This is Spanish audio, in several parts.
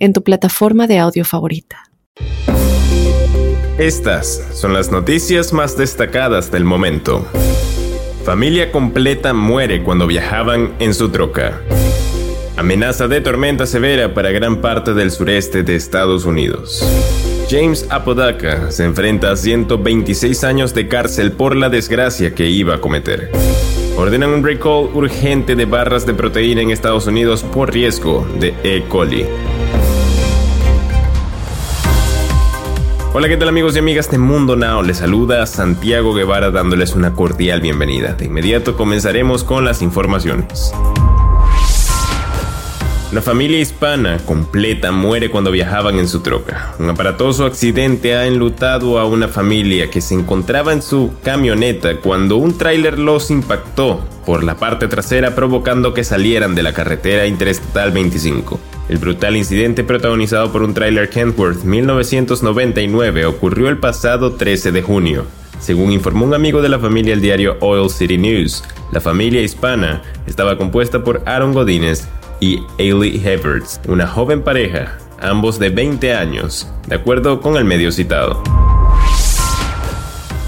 en tu plataforma de audio favorita. Estas son las noticias más destacadas del momento. Familia completa muere cuando viajaban en su troca. Amenaza de tormenta severa para gran parte del sureste de Estados Unidos. James Apodaca se enfrenta a 126 años de cárcel por la desgracia que iba a cometer. Ordenan un recall urgente de barras de proteína en Estados Unidos por riesgo de E. coli. Hola, ¿qué tal amigos y amigas de Mundo Now? Les saluda Santiago Guevara dándoles una cordial bienvenida. De inmediato comenzaremos con las informaciones. Una familia hispana completa muere cuando viajaban en su troca. Un aparatoso accidente ha enlutado a una familia que se encontraba en su camioneta cuando un tráiler los impactó por la parte trasera provocando que salieran de la carretera interestatal 25. El brutal incidente protagonizado por un tráiler Kentworth 1999 ocurrió el pasado 13 de junio. Según informó un amigo de la familia el diario Oil City News, la familia hispana estaba compuesta por Aaron Godínez y Ailey Heberts, una joven pareja, ambos de 20 años, de acuerdo con el medio citado.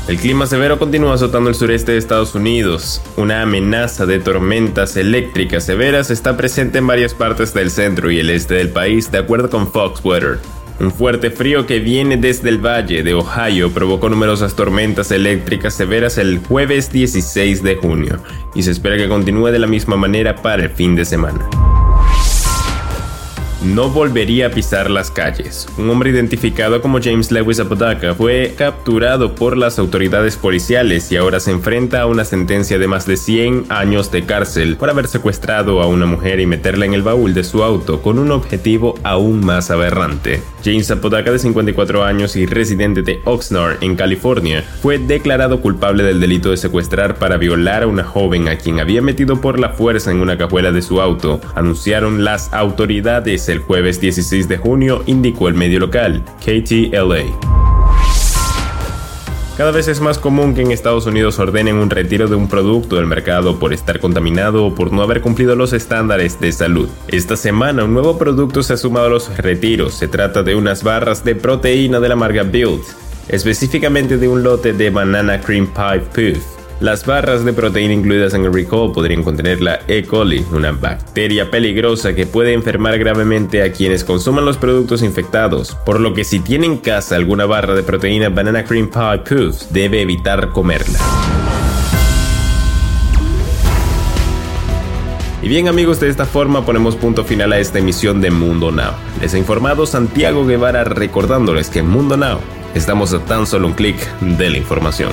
El clima severo continúa azotando el sureste de Estados Unidos. Una amenaza de tormentas eléctricas severas está presente en varias partes del centro y el este del país, de acuerdo con Fox Weather. Un fuerte frío que viene desde el valle de Ohio provocó numerosas tormentas eléctricas severas el jueves 16 de junio y se espera que continúe de la misma manera para el fin de semana no volvería a pisar las calles. Un hombre identificado como James Lewis Apodaca fue capturado por las autoridades policiales y ahora se enfrenta a una sentencia de más de 100 años de cárcel por haber secuestrado a una mujer y meterla en el baúl de su auto con un objetivo aún más aberrante. James Apodaca, de 54 años y residente de Oxnard, en California, fue declarado culpable del delito de secuestrar para violar a una joven a quien había metido por la fuerza en una cajuela de su auto, anunciaron las autoridades el jueves 16 de junio, indicó el medio local, KTLA. Cada vez es más común que en Estados Unidos ordenen un retiro de un producto del mercado por estar contaminado o por no haber cumplido los estándares de salud. Esta semana un nuevo producto se ha sumado a los retiros. Se trata de unas barras de proteína de la marca Build, específicamente de un lote de Banana Cream Pie Puff las barras de proteína incluidas en el recall podrían contener la E. coli, una bacteria peligrosa que puede enfermar gravemente a quienes consuman los productos infectados, por lo que si tiene en casa alguna barra de proteína Banana Cream Pie Puffs, debe evitar comerla. Y bien amigos, de esta forma ponemos punto final a esta emisión de Mundo Now. Les ha informado Santiago Guevara recordándoles que en Mundo Now estamos a tan solo un clic de la información.